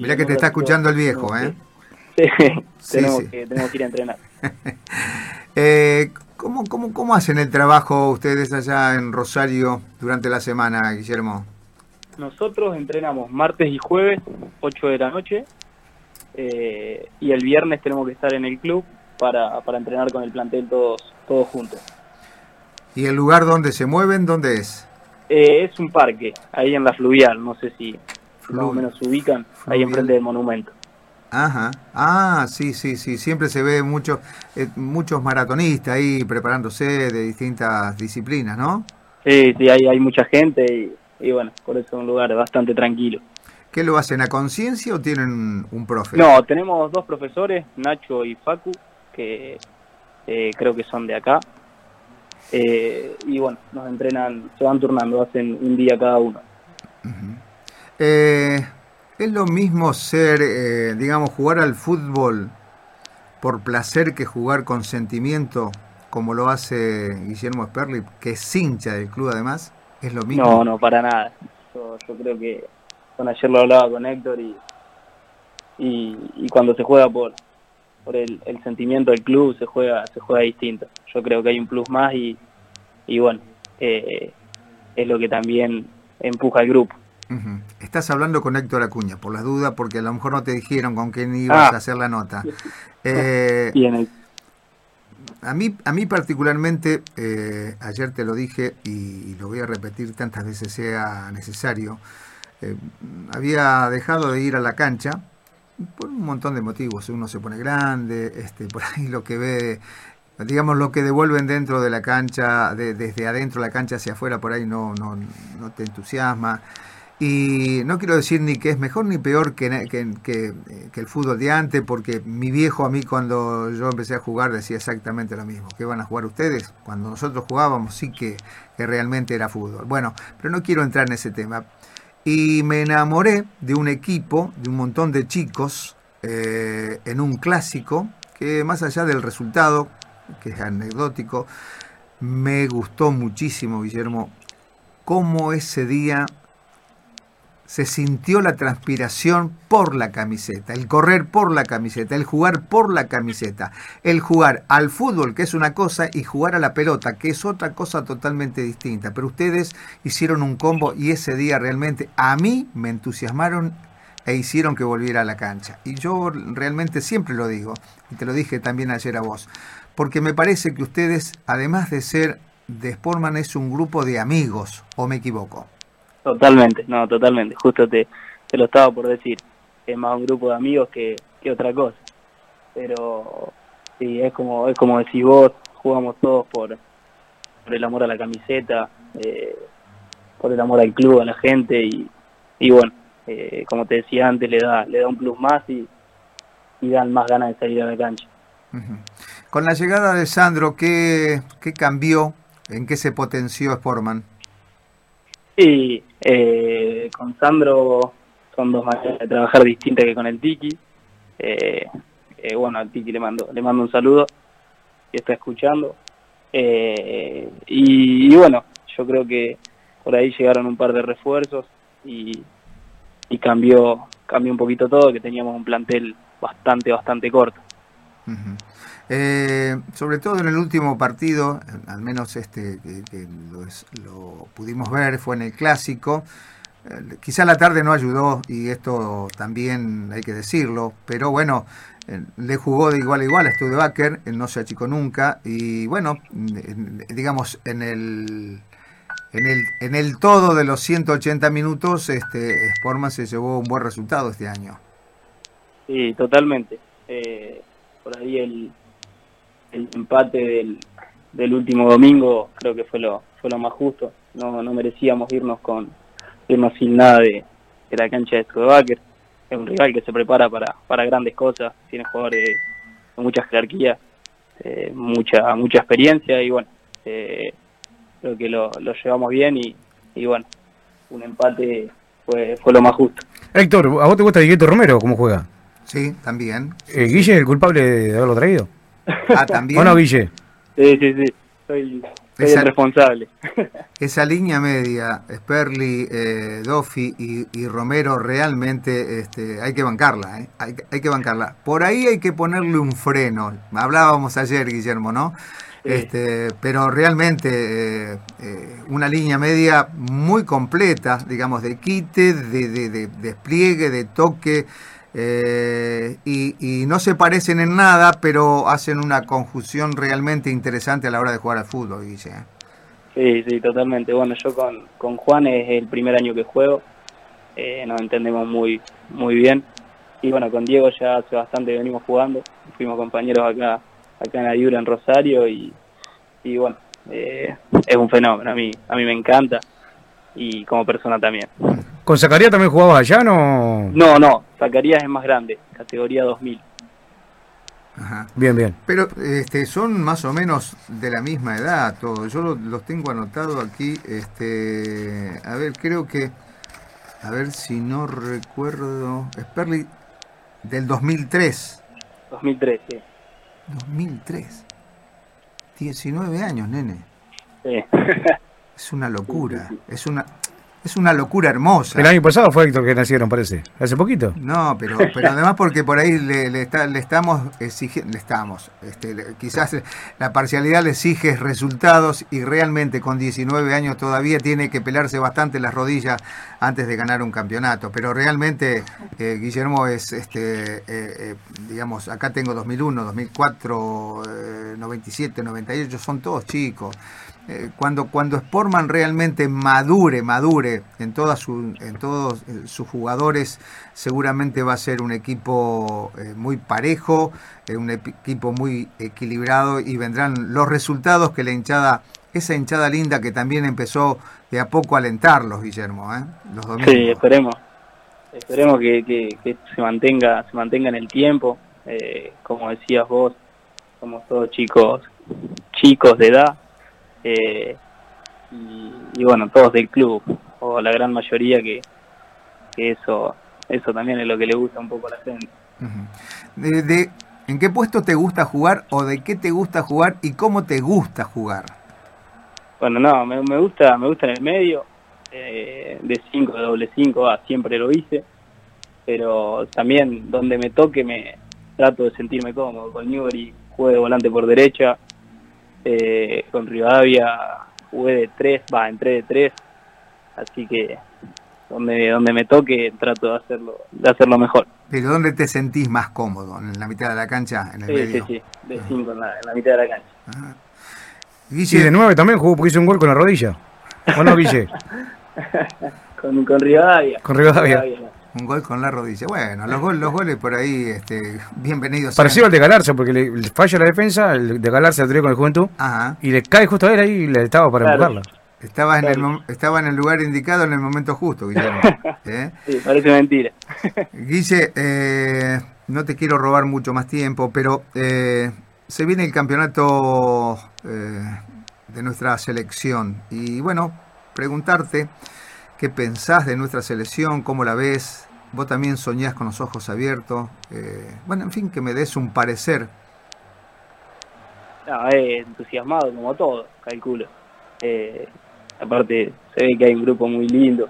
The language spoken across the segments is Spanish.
Mirá que te está escuchando el viejo, ¿eh? Sí, tenemos, Que, tenemos que ir a entrenar. eh, ¿cómo, cómo, ¿Cómo hacen el trabajo ustedes allá en Rosario durante la semana, Guillermo? Nosotros entrenamos martes y jueves, 8 de la noche, eh, y el viernes tenemos que estar en el club para, para entrenar con el plantel todos, todos juntos. ¿Y el lugar donde se mueven, dónde es? Eh, es un parque, ahí en la fluvial, no sé si más o menos se ubican, ahí enfrente del monumento. Ajá, ah, sí, sí, sí, siempre se ve mucho, eh, muchos maratonistas ahí preparándose de distintas disciplinas, ¿no? Sí, sí, hay, hay mucha gente y, bueno, por eso es un lugar bastante tranquilo. ¿Qué lo hacen a conciencia o tienen un profe? No, tenemos dos profesores, Nacho y Facu, que eh, creo que son de acá. Eh, y bueno, nos entrenan, se van turnando, hacen un día cada uno. Eh, ¿Es lo mismo ser, eh, digamos, jugar al fútbol por placer que jugar con sentimiento, como lo hace Guillermo Sperli, que es hincha del club además? ¿Es lo mismo? No, no, para nada. Yo, creo que con ayer lo hablaba con Héctor y, y, cuando se juega por, por el, sentimiento del club se juega se juega distinto. Yo creo que hay un plus más y, y bueno, eh, es lo que también empuja al grupo. Estás hablando con Héctor Acuña, por las dudas, porque a lo mejor no te dijeron con quién ibas ah. a hacer la nota. Eh, a mí, a mí particularmente, eh, ayer te lo dije y, lo voy a repetir tantas veces sea necesario, eh, había dejado de ir a la cancha por un montón de motivos. Uno se pone grande, este, por ahí lo que ve, digamos, lo que devuelven dentro de la cancha, desde adentro de la cancha hacia afuera, por ahí no, no, no te entusiasma. Y no quiero decir ni que es mejor ni peor que, que, el fútbol de antes, porque mi viejo a mí cuando yo empecé a jugar decía exactamente lo mismo. ¿Qué van a jugar ustedes? Cuando nosotros jugábamos sí que, realmente era fútbol. Bueno, pero no quiero entrar en ese tema. Y me enamoré de un equipo, de un montón de chicos, eh, en un clásico, que más allá del resultado, que es anecdótico, me gustó muchísimo, Guillermo, cómo ese día se sintió la transpiración por la camiseta, el correr por la camiseta, el jugar por la camiseta, el jugar al fútbol, que es una cosa, y jugar a la pelota, que es otra cosa totalmente distinta. Pero ustedes hicieron un combo y ese día realmente a mí me entusiasmaron e hicieron que volviera a la cancha. Y yo realmente siempre lo digo, y te lo dije también ayer a vos, porque me parece que ustedes, además de ser de Sportman, es un grupo de amigos, o me equivoco. Totalmente, no, totalmente. Justo te, te lo estaba por decir. Es más un grupo de amigos que, que otra cosa. Pero sí, es como, es como decís vos, jugamos todos por, por el amor a la camiseta, eh, por el amor al club, a la gente y, y bueno, eh, como te decía antes, le da, le da un plus más y, y dan más ganas de salir a la cancha. Con la llegada de Sandro, ¿qué, qué cambió? ¿En qué se potenció Sportman? Sí, eh, con Sandro son dos maneras de trabajar distintas que con el Tiki. Eh, eh, bueno, al Tiki le mando, le mando un saludo y está escuchando. Eh, y, bueno, yo creo que por ahí llegaron un par de refuerzos y, y cambió, cambió un poquito todo, que teníamos un plantel bastante, bastante corto. Eh, sobre todo en el último partido, al menos este que, lo, pudimos ver, fue en el clásico. Eh, quizá la tarde no ayudó y esto también hay que decirlo, pero bueno, eh, le jugó de igual a igual a Studebaker, no se achicó nunca y bueno, digamos en el en el, en el todo de los 180 minutos, este Sportman se llevó un buen resultado este año. Sí, totalmente. por ahí el, el empate del, del último domingo creo que fue lo fue lo más justo. No no merecíamos irnos con irnos sin nada de, la cancha de Studebaker es un rival que se prepara para para grandes cosas tiene jugadores de, mucha jerarquía eh, mucha mucha experiencia y bueno eh, creo que lo, lo llevamos bien y, y bueno un empate fue fue lo más justo. Héctor a vos te gusta Guillermo Romero cómo juega sí también. Eh, Guille es el culpable de haberlo traído Ah, también. ¿O no, Guille? Sí, sí, sí. Soy, esa, responsable. esa línea media, Sperli, eh, Doffi y, Romero, realmente este, hay que bancarla, ¿eh? hay, hay, que bancarla. Por ahí hay que ponerle un freno. Hablábamos ayer, Guillermo, ¿no? Este, pero realmente eh, eh, una línea media muy completa, digamos, de quite, de, de, despliegue, de toque, eh, y, no se parecen en nada, pero hacen una conjunción realmente interesante a la hora de jugar al fútbol, Guille. Sí, sí, totalmente. Bueno, yo con, con Juan es el primer año que juego, nos entendemos muy, muy bien. Y bueno, con Diego ya hace bastante que venimos jugando, fuimos compañeros acá acá en Ayura, en Rosario, y, y bueno, eh, es un fenómeno, a mí, a mí me encanta, y como persona también. ¿Con Zacarías también jugabas allá, no? No, no, Zacarías es más grande, categoría 2000. Ajá. Bien, bien. Pero este, son más o menos de la misma edad todos. Yo los, tengo anotado aquí. Este, a ver, creo que, a ver si no recuerdo, Sperly del 2003. 2003, sí. 2003. 19 años, nene. es una locura. Es una es una locura hermosa. El año pasado fue Héctor que nacieron, parece. Hace poquito. No, pero, pero además porque por ahí le, le, estamos exigiendo, le estamos, este, quizás la parcialidad le exige resultados y realmente con 19 años todavía tiene que pelarse bastante las rodillas antes de ganar un campeonato. Pero realmente eh, Guillermo es, este, eh, eh, digamos, acá tengo 2001, 2004, 97, 98, son todos chicos. Eh, cuando, cuando Sportman realmente madure, madure en, todas su, en todos eh, sus jugadores, seguramente va a ser un equipo eh, muy parejo, un equipo muy equilibrado y vendrán los resultados que la hinchada, esa hinchada linda que también empezó de a poco a alentarlos, Guillermo, los Sí, esperemos. Esperemos que, que, se mantenga se mantenga en el tiempo. como decías vos, somos todos chicos chicos de edad eh, y, bueno, todos del club, o la gran mayoría que, eso eso también es lo que le gusta un poco a la gente. de, ¿En qué puesto te gusta jugar o de qué te gusta jugar y cómo te gusta jugar? Bueno, no, me, gusta me gusta en el medio, eh, de 5, de doble 5, ah, siempre lo hice, pero también donde me toque me trato de sentirme cómodo. Con Newbery juego de volante por derecha, eh, con Rivadavia jugué de tres, va, entré de tres, así que donde donde me toque trato de hacerlo de hacerlo mejor. ¿Pero dónde te sentís más cómodo? ¿En la mitad de la cancha? ¿En el sí, medio? sí, sí, de cinco en la, en la mitad de la cancha. Y de nueve también jugó porque hizo un gol con la rodilla. ¿O no, Guille? con, con Rivadavia. Con Rivadavia. Un gol con la rodilla. Bueno, los, goles, los goles por ahí, este, bienvenidos. Parecido al de Galarza, porque le, falla la defensa, el de Galarza el con el Juventud, y le cae justo a él ahí y le estaba para empujarla. Estaba en, el, estaba en el lugar indicado en el momento justo, Guillermo. ¿eh? Sí, parece mentira. Guille, eh, no te quiero robar mucho más tiempo, pero eh, se viene el campeonato de nuestra selección. Y bueno, preguntarte qué pensás de nuestra selección, cómo la ves, vos también soñás con los ojos abiertos. Eh, bueno, en fin, que me des un parecer. No, es entusiasmado como todo, calculo. Eh, aparte, se ve que hay un grupo muy lindo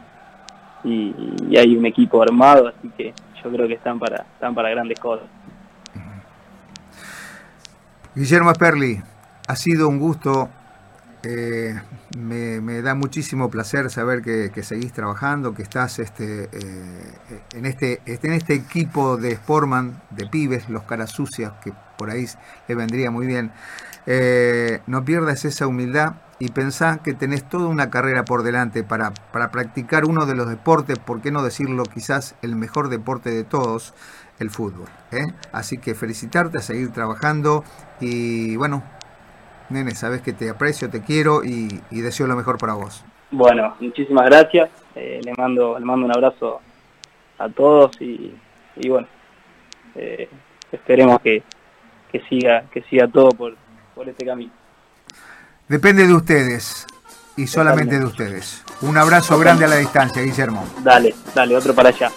y, hay un equipo armado, así que yo creo que están para, están para grandes cosas. Guillermo Sperli, ha sido un gusto eh, me, da muchísimo placer saber que, seguís trabajando, que estás este, eh, en, este, este, en este equipo de Sportman, de pibes, los caras sucias, que por ahí le vendría muy bien. Eh, no pierdas esa humildad y pensá que tenés toda una carrera por delante para, para practicar uno de los deportes, por qué no decirlo, quizás el mejor deporte de todos, el fútbol. Así que felicitarte, a seguir trabajando y bueno, Nene, sabes que te aprecio, te quiero y, deseo lo mejor para vos. Bueno, muchísimas gracias. Eh, le mando le mando un abrazo a todos y, bueno, eh, esperemos que, siga que siga todo por, por este camino. Depende de ustedes y solamente de ustedes. Un abrazo grande a la distancia, Guillermo. Dale, dale, otro para allá.